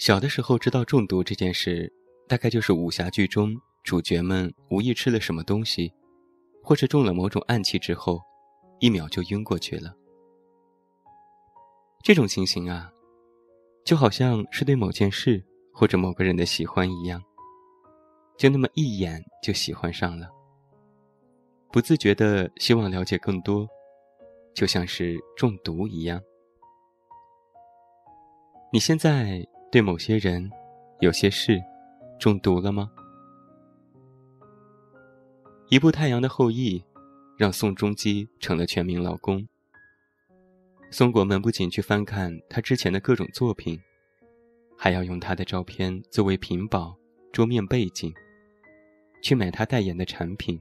小的时候知道中毒这件事，大概就是武侠剧中主角们无意吃了什么东西，或是中了某种暗器之后，一秒就晕过去了。这种情形啊，就好像是对某件事或者某个人的喜欢一样，就那么一眼就喜欢上了，不自觉的希望了解更多，就像是中毒一样。你现在？对某些人、有些事，中毒了吗？一部《太阳的后裔》，让宋仲基成了全民老公。宋国门不仅去翻看他之前的各种作品，还要用他的照片作为屏保、桌面背景，去买他代言的产品，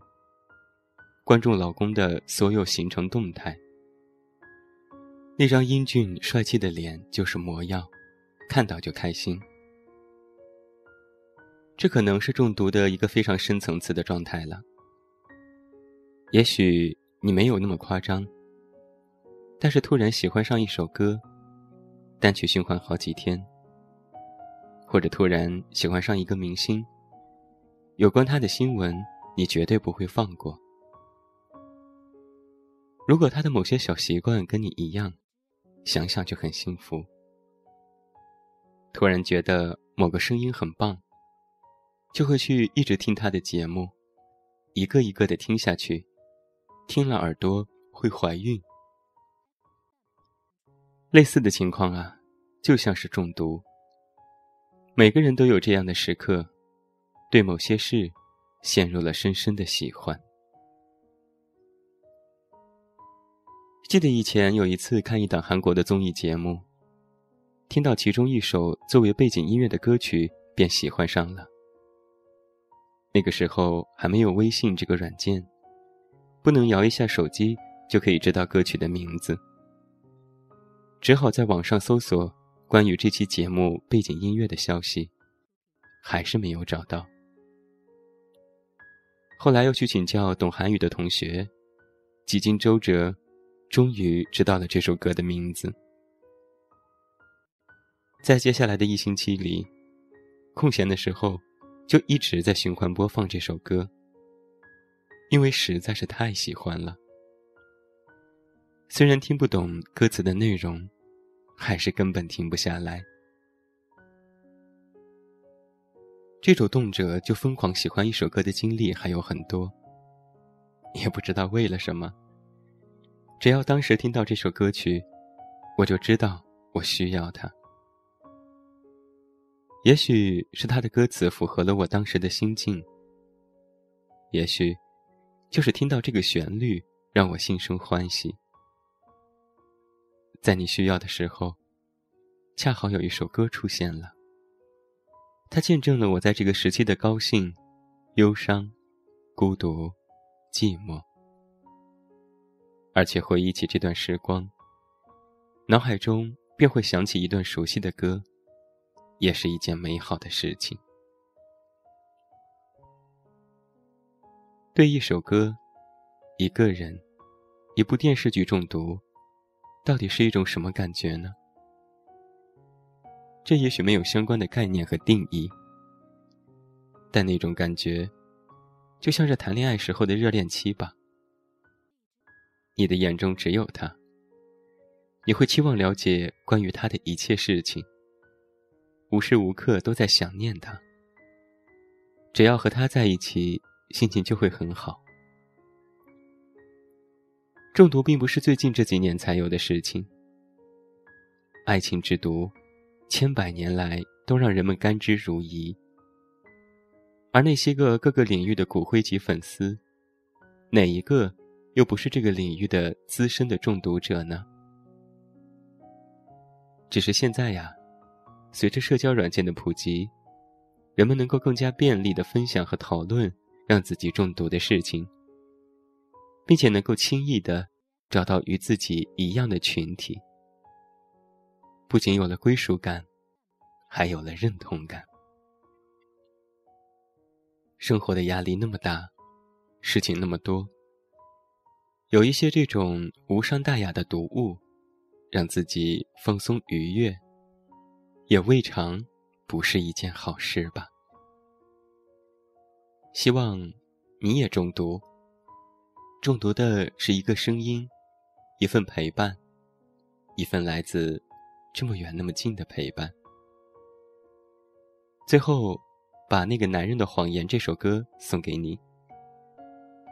关注老公的所有行程动态。那张英俊帅气的脸就是魔药。看到就开心，这可能是中毒的一个非常深层次的状态了。也许你没有那么夸张，但是突然喜欢上一首歌，单曲循环好几天，或者突然喜欢上一个明星，有关他的新闻你绝对不会放过。如果他的某些小习惯跟你一样，想想就很幸福。突然觉得某个声音很棒，就会去一直听他的节目，一个一个的听下去，听了耳朵会怀孕。类似的情况啊，就像是中毒。每个人都有这样的时刻，对某些事陷入了深深的喜欢。记得以前有一次看一档韩国的综艺节目。听到其中一首作为背景音乐的歌曲，便喜欢上了。那个时候还没有微信这个软件，不能摇一下手机就可以知道歌曲的名字，只好在网上搜索关于这期节目背景音乐的消息，还是没有找到。后来又去请教懂韩语的同学，几经周折，终于知道了这首歌的名字。在接下来的一星期里，空闲的时候，就一直在循环播放这首歌，因为实在是太喜欢了。虽然听不懂歌词的内容，还是根本停不下来。这种动辄就疯狂喜欢一首歌的经历还有很多，也不知道为了什么。只要当时听到这首歌曲，我就知道我需要它。也许是他的歌词符合了我当时的心境，也许就是听到这个旋律让我心生欢喜。在你需要的时候，恰好有一首歌出现了，它见证了我在这个时期的高兴、忧伤、孤独、寂寞，而且回忆起这段时光，脑海中便会想起一段熟悉的歌。也是一件美好的事情。对一首歌、一个人、一部电视剧中毒，到底是一种什么感觉呢？这也许没有相关的概念和定义，但那种感觉，就像是谈恋爱时候的热恋期吧。你的眼中只有他，你会期望了解关于他的一切事情。无时无刻都在想念他。只要和他在一起，心情就会很好。中毒并不是最近这几年才有的事情。爱情之毒，千百年来都让人们甘之如饴。而那些个各个领域的骨灰级粉丝，哪一个又不是这个领域的资深的中毒者呢？只是现在呀。随着社交软件的普及，人们能够更加便利的分享和讨论让自己中毒的事情，并且能够轻易的找到与自己一样的群体。不仅有了归属感，还有了认同感。生活的压力那么大，事情那么多，有一些这种无伤大雅的读物，让自己放松愉悦。也未尝不是一件好事吧。希望你也中毒，中毒的是一个声音，一份陪伴，一份来自这么远那么近的陪伴。最后，把那个男人的谎言这首歌送给你。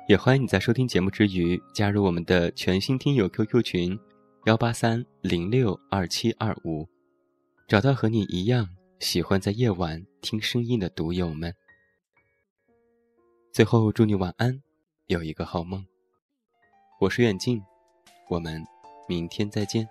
也欢迎你在收听节目之余，加入我们的全新听友 QQ 群：幺八三零六二七二五，找到和你一样喜欢在夜晚听声音的读友们。最后，祝你晚安，有一个好梦。我是远近，我们明天再见。